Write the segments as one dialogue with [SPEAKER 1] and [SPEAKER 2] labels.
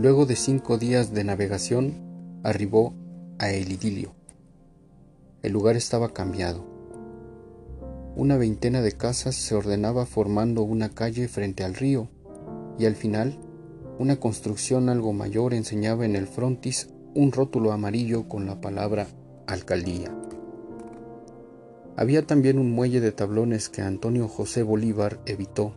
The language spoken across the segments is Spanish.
[SPEAKER 1] Luego de cinco días de navegación, arribó a El Idilio. El lugar estaba cambiado. Una veintena de casas se ordenaba formando una calle frente al río, y al final, una construcción algo mayor enseñaba en el frontis un rótulo amarillo con la palabra alcaldía. Había también un muelle de tablones que Antonio José Bolívar evitó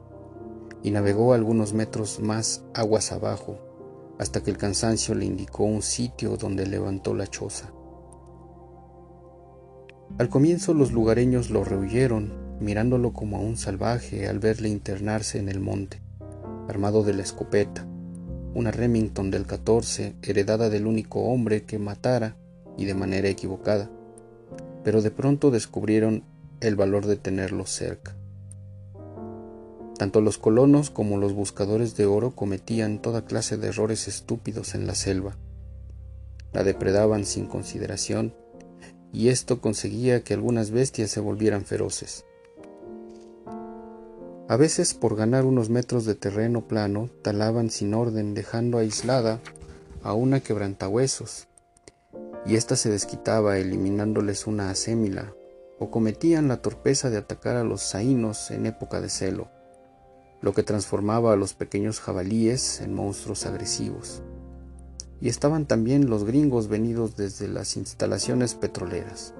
[SPEAKER 1] y navegó algunos metros más aguas abajo hasta que el cansancio le indicó un sitio donde levantó la choza. Al comienzo los lugareños lo rehuyeron, mirándolo como a un salvaje al verle internarse en el monte, armado de la escopeta, una Remington del 14 heredada del único hombre que matara y de manera equivocada, pero de pronto descubrieron el valor de tenerlo cerca. Tanto los colonos como los buscadores de oro cometían toda clase de errores estúpidos en la selva. La depredaban sin consideración, y esto conseguía que algunas bestias se volvieran feroces. A veces, por ganar unos metros de terreno plano, talaban sin orden, dejando aislada a una quebrantahuesos, y ésta se desquitaba eliminándoles una asémila, o cometían la torpeza de atacar a los zaínos en época de celo, lo que transformaba a los pequeños jabalíes en monstruos agresivos. Y estaban también los gringos venidos desde las instalaciones petroleras.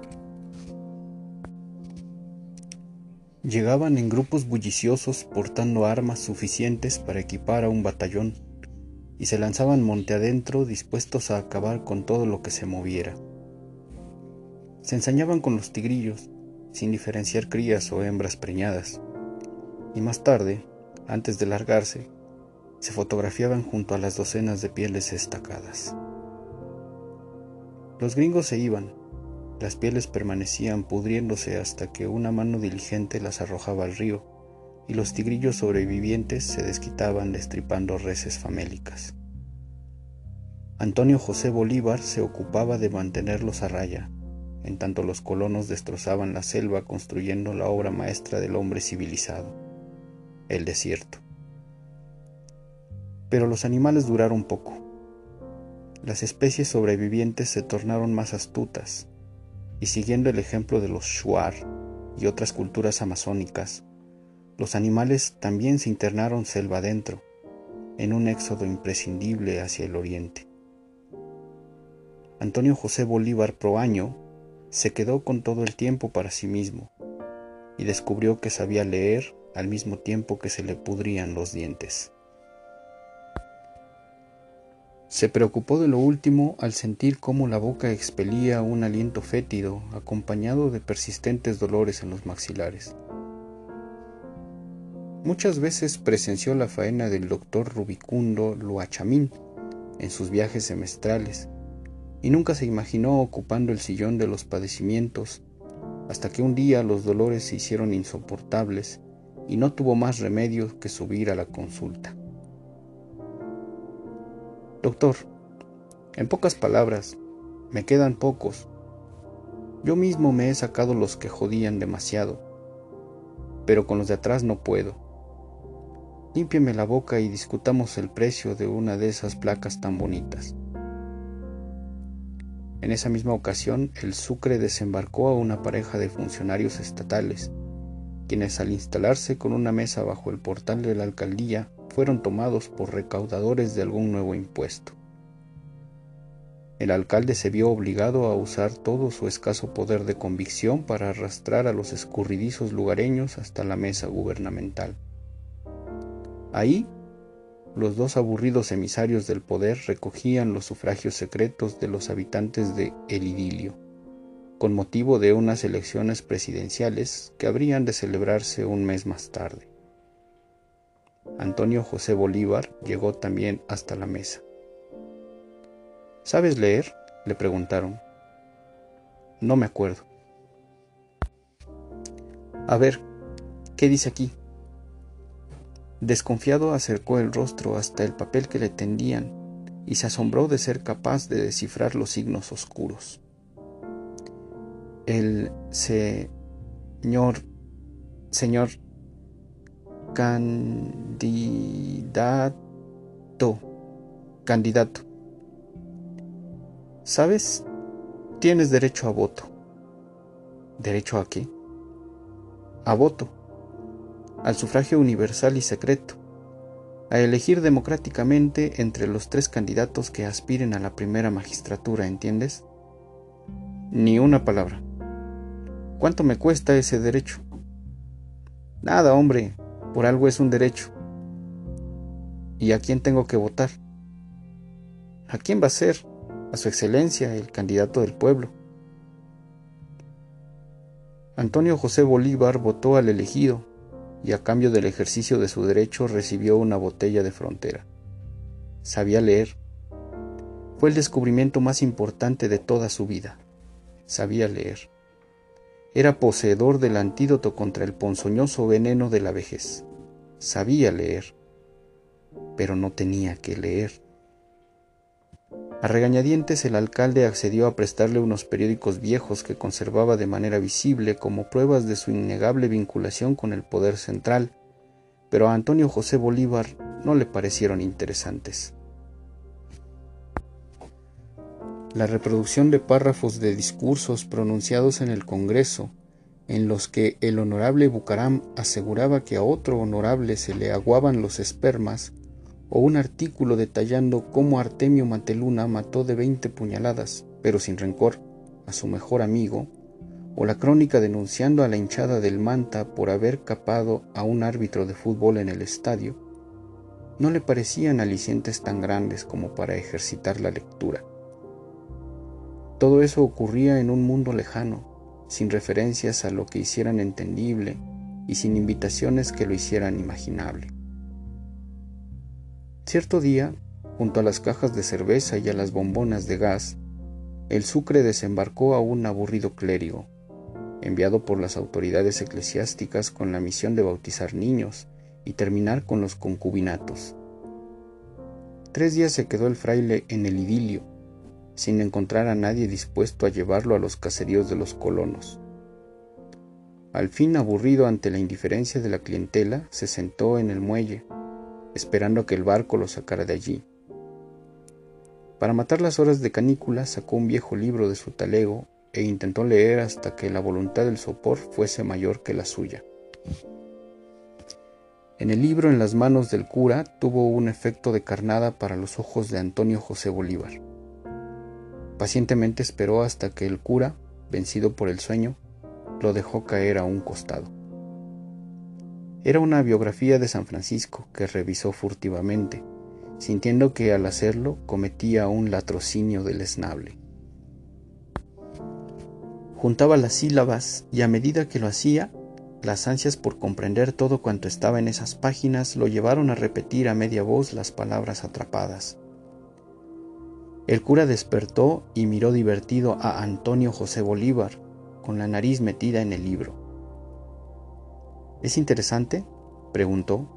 [SPEAKER 1] Llegaban en grupos bulliciosos portando armas suficientes para equipar a un batallón y se lanzaban monte adentro dispuestos a acabar con todo lo que se moviera. Se ensañaban con los tigrillos, sin diferenciar crías o hembras preñadas, y más tarde, antes de largarse, se fotografiaban junto a las docenas de pieles estacadas. Los gringos se iban, las pieles permanecían pudriéndose hasta que una mano diligente las arrojaba al río, y los tigrillos sobrevivientes se desquitaban destripando reses famélicas. Antonio José Bolívar se ocupaba de mantenerlos a raya, en tanto los colonos destrozaban la selva construyendo la obra maestra del hombre civilizado, el desierto. Pero los animales duraron poco. Las especies sobrevivientes se tornaron más astutas, y siguiendo el ejemplo de los shuar y otras culturas amazónicas, los animales también se internaron selva adentro, en un éxodo imprescindible hacia el oriente. Antonio José Bolívar Proaño se quedó con todo el tiempo para sí mismo y descubrió que sabía leer al mismo tiempo que se le pudrían los dientes. Se preocupó de lo último al sentir cómo la boca expelía un aliento fétido acompañado de persistentes dolores en los maxilares. Muchas veces presenció la faena del doctor Rubicundo Luachamín en sus viajes semestrales y nunca se imaginó ocupando el sillón de los padecimientos hasta que un día los dolores se hicieron insoportables y no tuvo más remedio que subir a la consulta. Doctor, en pocas palabras, me quedan pocos. Yo mismo me he sacado los que jodían demasiado, pero con los de atrás no puedo. Límpieme la boca y discutamos el precio de una de esas placas tan bonitas. En esa misma ocasión, el Sucre desembarcó a una pareja de funcionarios estatales, quienes al instalarse con una mesa bajo el portal de la alcaldía fueron tomados por recaudadores de algún nuevo impuesto. El alcalde se vio obligado a usar todo su escaso poder de convicción para arrastrar a los escurridizos lugareños hasta la mesa gubernamental. Ahí, los dos aburridos emisarios del poder recogían los sufragios secretos de los habitantes de El Idilio, con motivo de unas elecciones presidenciales que habrían de celebrarse un mes más tarde. Antonio José Bolívar llegó también hasta la mesa. ¿Sabes leer? le preguntaron. No me acuerdo. A ver, ¿qué dice aquí? Desconfiado acercó el rostro hasta el papel que le tendían y se asombró de ser capaz de descifrar los signos oscuros. El señor, señor candidato, Candidato. ¿Sabes? Tienes derecho a voto. ¿Derecho a qué? A voto. Al sufragio universal y secreto. A elegir democráticamente entre los tres candidatos que aspiren a la primera magistratura, ¿entiendes? Ni una palabra. ¿Cuánto me cuesta ese derecho? Nada, hombre, por algo es un derecho. ¿Y a quién tengo que votar? ¿A quién va a ser? A su excelencia, el candidato del pueblo. Antonio José Bolívar votó al elegido y a cambio del ejercicio de su derecho recibió una botella de frontera. Sabía leer. Fue el descubrimiento más importante de toda su vida. Sabía leer. Era poseedor del antídoto contra el ponzoñoso veneno de la vejez. Sabía leer, pero no tenía que leer. A regañadientes el alcalde accedió a prestarle unos periódicos viejos que conservaba de manera visible como pruebas de su innegable vinculación con el poder central, pero a Antonio José Bolívar no le parecieron interesantes. La reproducción de párrafos de discursos pronunciados en el Congreso, en los que el honorable Bucaram aseguraba que a otro honorable se le aguaban los espermas, o un artículo detallando cómo Artemio Mateluna mató de veinte puñaladas, pero sin rencor, a su mejor amigo, o la crónica denunciando a la hinchada del Manta por haber capado a un árbitro de fútbol en el estadio, no le parecían alicientes tan grandes como para ejercitar la lectura. Todo eso ocurría en un mundo lejano, sin referencias a lo que hicieran entendible y sin invitaciones que lo hicieran imaginable. Cierto día, junto a las cajas de cerveza y a las bombonas de gas, el Sucre desembarcó a un aburrido clérigo, enviado por las autoridades eclesiásticas con la misión de bautizar niños y terminar con los concubinatos. Tres días se quedó el fraile en el idilio, sin encontrar a nadie dispuesto a llevarlo a los caseríos de los colonos. Al fin, aburrido ante la indiferencia de la clientela, se sentó en el muelle, esperando que el barco lo sacara de allí. Para matar las horas de canícula, sacó un viejo libro de su talego e intentó leer hasta que la voluntad del sopor fuese mayor que la suya. En el libro en las manos del cura tuvo un efecto de carnada para los ojos de Antonio José Bolívar. Pacientemente esperó hasta que el cura, vencido por el sueño, lo dejó caer a un costado. Era una biografía de San Francisco que revisó furtivamente, sintiendo que al hacerlo cometía un latrocinio deleznable. Juntaba las sílabas y a medida que lo hacía, las ansias por comprender todo cuanto estaba en esas páginas lo llevaron a repetir a media voz las palabras atrapadas. El cura despertó y miró divertido a Antonio José Bolívar, con la nariz metida en el libro. ¿Es interesante? preguntó.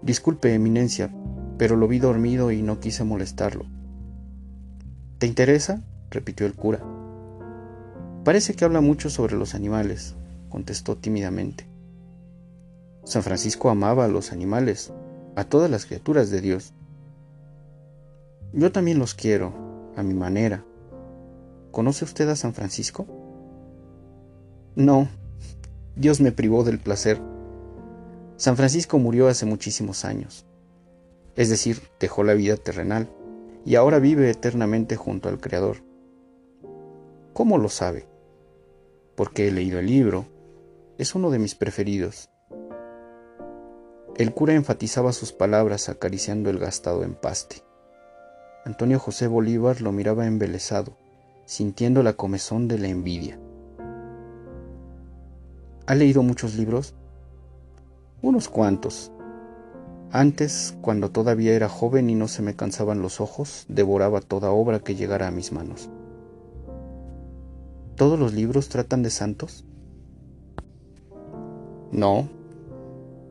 [SPEAKER 1] Disculpe, Eminencia, pero lo vi dormido y no quise molestarlo. ¿Te interesa? repitió el cura. Parece que habla mucho sobre los animales, contestó tímidamente. San Francisco amaba a los animales, a todas las criaturas de Dios. Yo también los quiero, a mi manera. ¿Conoce usted a San Francisco? No, Dios me privó del placer. San Francisco murió hace muchísimos años, es decir, dejó la vida terrenal y ahora vive eternamente junto al Creador. ¿Cómo lo sabe? Porque he leído el libro, es uno de mis preferidos. El cura enfatizaba sus palabras acariciando el gastado empaste. Antonio José Bolívar lo miraba embelesado, sintiendo la comezón de la envidia. ¿Ha leído muchos libros? Unos cuantos. Antes, cuando todavía era joven y no se me cansaban los ojos, devoraba toda obra que llegara a mis manos. ¿Todos los libros tratan de santos? No.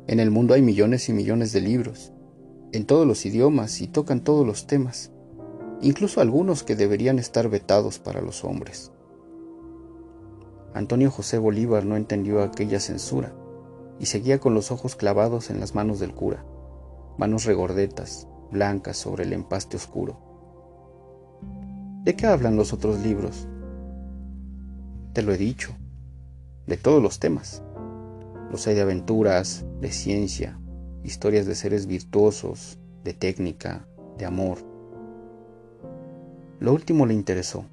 [SPEAKER 1] En el mundo hay millones y millones de libros, en todos los idiomas y tocan todos los temas incluso algunos que deberían estar vetados para los hombres. Antonio José Bolívar no entendió aquella censura y seguía con los ojos clavados en las manos del cura, manos regordetas, blancas sobre el empaste oscuro. ¿De qué hablan los otros libros? Te lo he dicho, de todos los temas. Los hay de aventuras, de ciencia, historias de seres virtuosos, de técnica, de amor. Lo último le interesó.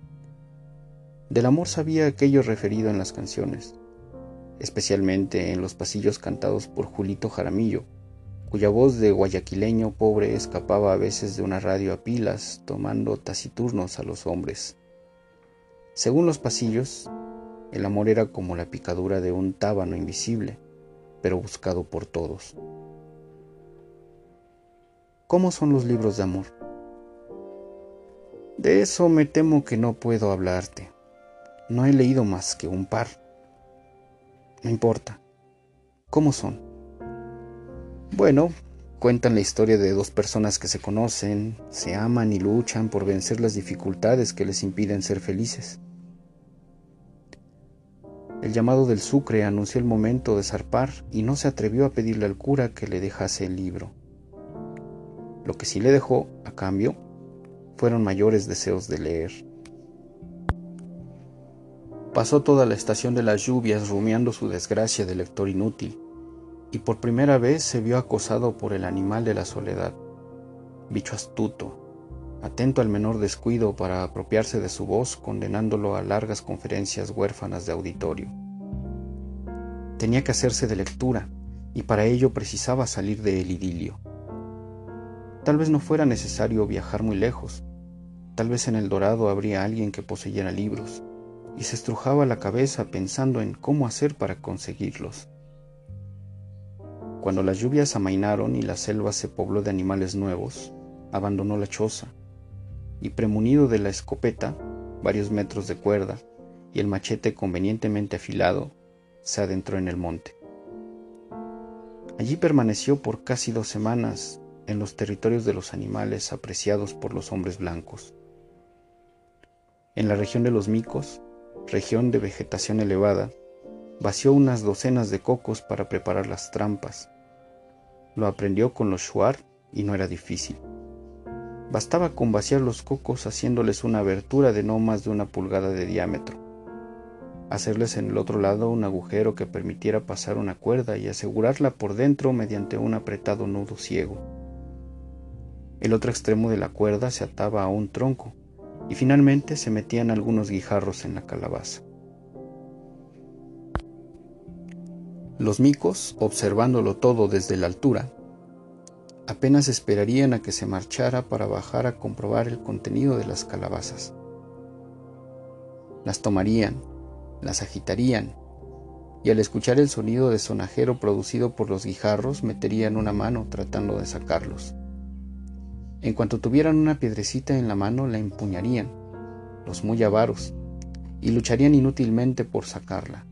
[SPEAKER 1] Del amor sabía aquello referido en las canciones, especialmente en los pasillos cantados por Julito Jaramillo, cuya voz de guayaquileño pobre escapaba a veces de una radio a pilas, tomando taciturnos a los hombres. Según los pasillos, el amor era como la picadura de un tábano invisible, pero buscado por todos. ¿Cómo son los libros de amor? De eso me temo que no puedo hablarte. No he leído más que un par. No importa. ¿Cómo son? Bueno, cuentan la historia de dos personas que se conocen, se aman y luchan por vencer las dificultades que les impiden ser felices. El llamado del Sucre anunció el momento de zarpar y no se atrevió a pedirle al cura que le dejase el libro. Lo que sí le dejó, a cambio, fueron mayores deseos de leer. Pasó toda la estación de las lluvias rumiando su desgracia de lector inútil, y por primera vez se vio acosado por el animal de la soledad, bicho astuto, atento al menor descuido para apropiarse de su voz, condenándolo a largas conferencias huérfanas de auditorio. Tenía que hacerse de lectura, y para ello precisaba salir del idilio. Tal vez no fuera necesario viajar muy lejos, tal vez en el Dorado habría alguien que poseyera libros, y se estrujaba la cabeza pensando en cómo hacer para conseguirlos. Cuando las lluvias amainaron y la selva se pobló de animales nuevos, abandonó la choza y premunido de la escopeta, varios metros de cuerda y el machete convenientemente afilado, se adentró en el monte. Allí permaneció por casi dos semanas en los territorios de los animales apreciados por los hombres blancos. En la región de los micos, región de vegetación elevada, vació unas docenas de cocos para preparar las trampas. Lo aprendió con los shuar y no era difícil. Bastaba con vaciar los cocos haciéndoles una abertura de no más de una pulgada de diámetro, hacerles en el otro lado un agujero que permitiera pasar una cuerda y asegurarla por dentro mediante un apretado nudo ciego. El otro extremo de la cuerda se ataba a un tronco y finalmente se metían algunos guijarros en la calabaza. Los micos, observándolo todo desde la altura, apenas esperarían a que se marchara para bajar a comprobar el contenido de las calabazas. Las tomarían, las agitarían, y al escuchar el sonido de sonajero producido por los guijarros meterían una mano tratando de sacarlos. En cuanto tuvieran una piedrecita en la mano la empuñarían, los muy avaros, y lucharían inútilmente por sacarla.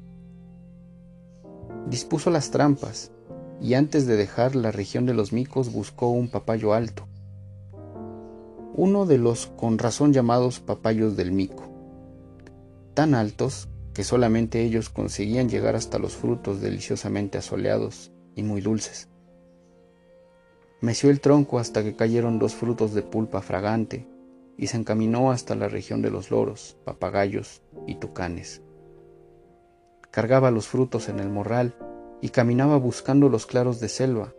[SPEAKER 1] Dispuso las trampas, y antes de dejar la región de los micos buscó un papayo alto, uno de los con razón llamados papayos del mico, tan altos que solamente ellos conseguían llegar hasta los frutos deliciosamente asoleados y muy dulces. Meció el tronco hasta que cayeron dos frutos de pulpa fragante y se encaminó hasta la región de los loros, papagayos y tucanes. Cargaba los frutos en el morral y caminaba buscando los claros de selva,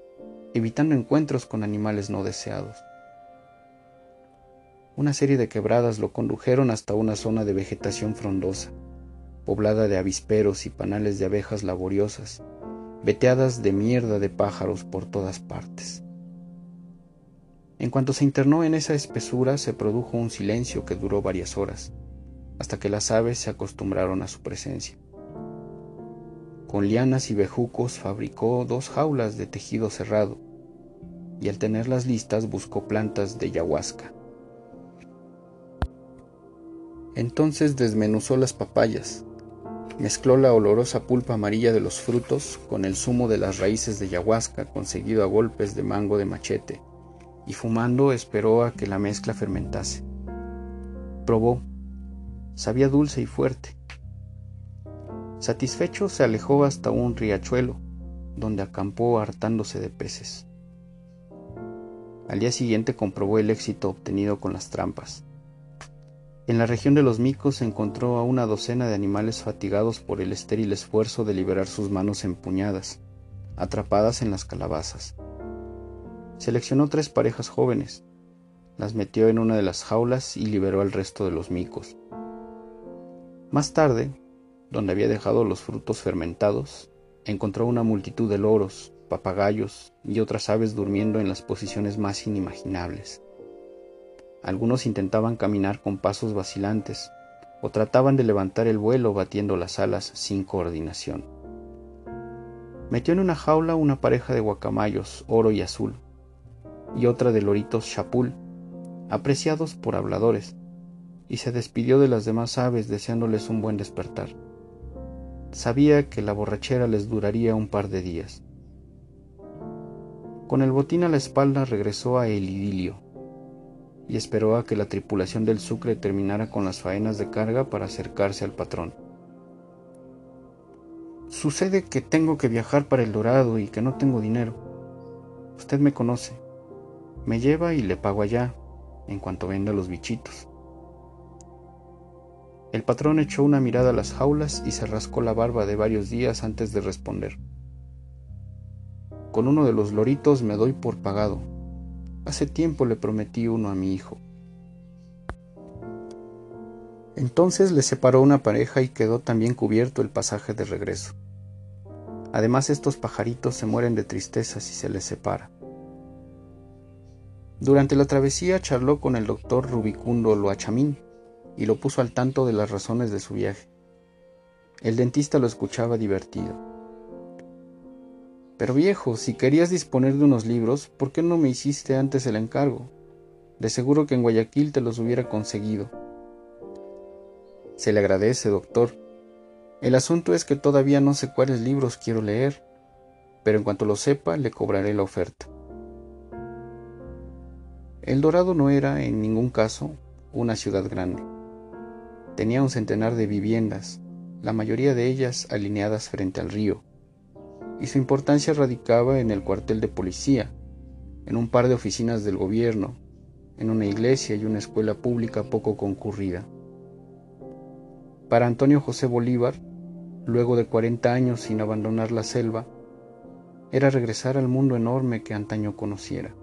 [SPEAKER 1] evitando encuentros con animales no deseados. Una serie de quebradas lo condujeron hasta una zona de vegetación frondosa, poblada de avisperos y panales de abejas laboriosas, veteadas de mierda de pájaros por todas partes. En cuanto se internó en esa espesura se produjo un silencio que duró varias horas, hasta que las aves se acostumbraron a su presencia. Con lianas y bejucos fabricó dos jaulas de tejido cerrado y al tenerlas listas buscó plantas de ayahuasca. Entonces desmenuzó las papayas, mezcló la olorosa pulpa amarilla de los frutos con el zumo de las raíces de ayahuasca conseguido a golpes de mango de machete y fumando esperó a que la mezcla fermentase. Probó. Sabía dulce y fuerte. Satisfecho se alejó hasta un riachuelo, donde acampó hartándose de peces. Al día siguiente comprobó el éxito obtenido con las trampas. En la región de los micos encontró a una docena de animales fatigados por el estéril esfuerzo de liberar sus manos empuñadas, atrapadas en las calabazas. Seleccionó tres parejas jóvenes, las metió en una de las jaulas y liberó al resto de los micos. Más tarde, donde había dejado los frutos fermentados, encontró una multitud de loros, papagayos y otras aves durmiendo en las posiciones más inimaginables. Algunos intentaban caminar con pasos vacilantes o trataban de levantar el vuelo batiendo las alas sin coordinación. Metió en una jaula una pareja de guacamayos oro y azul y otra de loritos chapul apreciados por habladores, y se despidió de las demás aves deseándoles un buen despertar. Sabía que la borrachera les duraría un par de días. Con el botín a la espalda regresó a el idilio y esperó a que la tripulación del Sucre terminara con las faenas de carga para acercarse al patrón. Sucede que tengo que viajar para el Dorado y que no tengo dinero. Usted me conoce. Me lleva y le pago allá, en cuanto venda los bichitos. El patrón echó una mirada a las jaulas y se rascó la barba de varios días antes de responder. Con uno de los loritos me doy por pagado. Hace tiempo le prometí uno a mi hijo. Entonces le separó una pareja y quedó también cubierto el pasaje de regreso. Además estos pajaritos se mueren de tristeza si se les separa. Durante la travesía charló con el doctor Rubicundo Loachamín y lo puso al tanto de las razones de su viaje. El dentista lo escuchaba divertido. Pero viejo, si querías disponer de unos libros, ¿por qué no me hiciste antes el encargo? De seguro que en Guayaquil te los hubiera conseguido. Se le agradece, doctor. El asunto es que todavía no sé cuáles libros quiero leer, pero en cuanto lo sepa le cobraré la oferta. El Dorado no era, en ningún caso, una ciudad grande. Tenía un centenar de viviendas, la mayoría de ellas alineadas frente al río, y su importancia radicaba en el cuartel de policía, en un par de oficinas del gobierno, en una iglesia y una escuela pública poco concurrida. Para Antonio José Bolívar, luego de 40 años sin abandonar la selva, era regresar al mundo enorme que antaño conociera.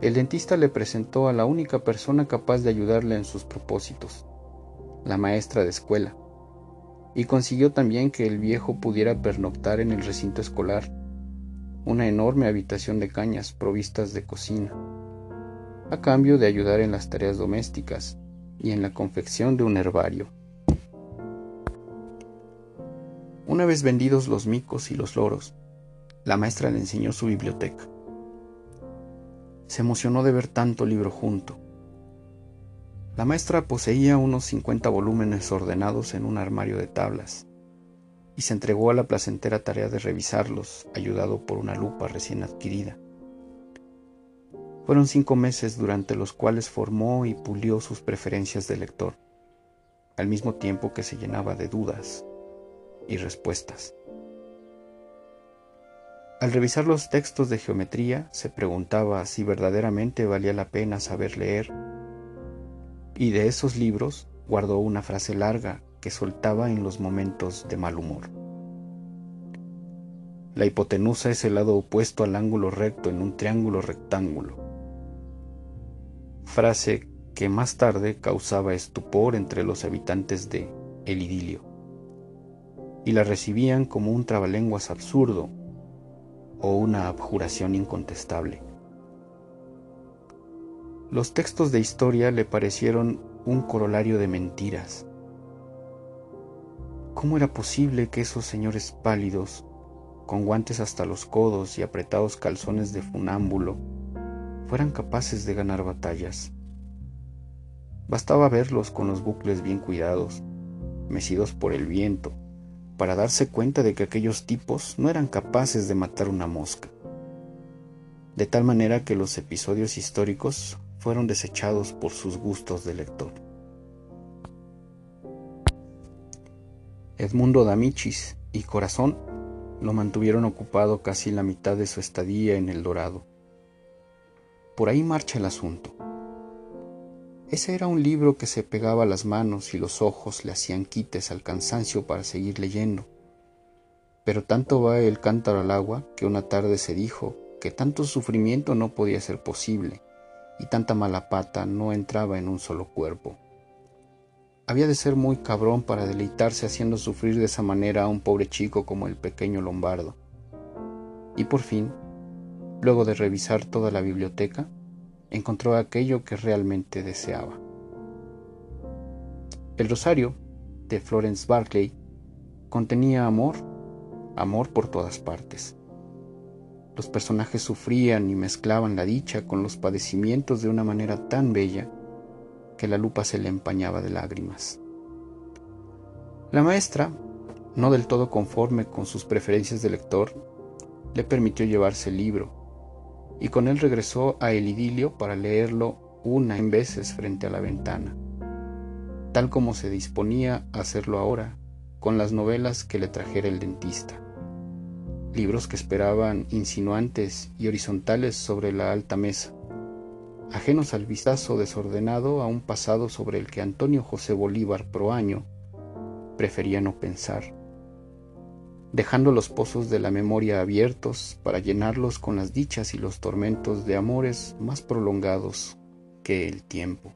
[SPEAKER 1] El dentista le presentó a la única persona capaz de ayudarle en sus propósitos, la maestra de escuela, y consiguió también que el viejo pudiera pernoctar en el recinto escolar, una enorme habitación de cañas provistas de cocina, a cambio de ayudar en las tareas domésticas y en la confección de un herbario. Una vez vendidos los micos y los loros, la maestra le enseñó su biblioteca se emocionó de ver tanto libro junto. La maestra poseía unos 50 volúmenes ordenados en un armario de tablas y se entregó a la placentera tarea de revisarlos, ayudado por una lupa recién adquirida. Fueron cinco meses durante los cuales formó y pulió sus preferencias de lector, al mismo tiempo que se llenaba de dudas y respuestas. Al revisar los textos de geometría, se preguntaba si verdaderamente valía la pena saber leer. Y de esos libros guardó una frase larga que soltaba en los momentos de mal humor. La hipotenusa es el lado opuesto al ángulo recto en un triángulo rectángulo. Frase que más tarde causaba estupor entre los habitantes de El Idilio, y la recibían como un trabalenguas absurdo o una abjuración incontestable. Los textos de historia le parecieron un corolario de mentiras. ¿Cómo era posible que esos señores pálidos, con guantes hasta los codos y apretados calzones de funámbulo, fueran capaces de ganar batallas? Bastaba verlos con los bucles bien cuidados, mecidos por el viento, para darse cuenta de que aquellos tipos no eran capaces de matar una mosca. De tal manera que los episodios históricos fueron desechados por sus gustos de lector. Edmundo D'Amicis y Corazón lo mantuvieron ocupado casi la mitad de su estadía en El Dorado. Por ahí marcha el asunto. Ese era un libro que se pegaba a las manos y los ojos le hacían quites al cansancio para seguir leyendo. Pero tanto va el cántaro al agua que una tarde se dijo que tanto sufrimiento no podía ser posible y tanta mala pata no entraba en un solo cuerpo. Había de ser muy cabrón para deleitarse haciendo sufrir de esa manera a un pobre chico como el pequeño Lombardo. Y por fin, luego de revisar toda la biblioteca, encontró aquello que realmente deseaba. El rosario de Florence Barclay contenía amor, amor por todas partes. Los personajes sufrían y mezclaban la dicha con los padecimientos de una manera tan bella que la lupa se le empañaba de lágrimas. La maestra, no del todo conforme con sus preferencias de lector, le permitió llevarse el libro, y con él regresó a el idilio para leerlo una en veces frente a la ventana, tal como se disponía a hacerlo ahora con las novelas que le trajera el dentista. Libros que esperaban insinuantes y horizontales sobre la alta mesa, ajenos al vistazo desordenado a un pasado sobre el que Antonio José Bolívar Proaño prefería no pensar, dejando los pozos de la memoria abiertos para llenarlos con las dichas y los tormentos de amores más prolongados que el tiempo.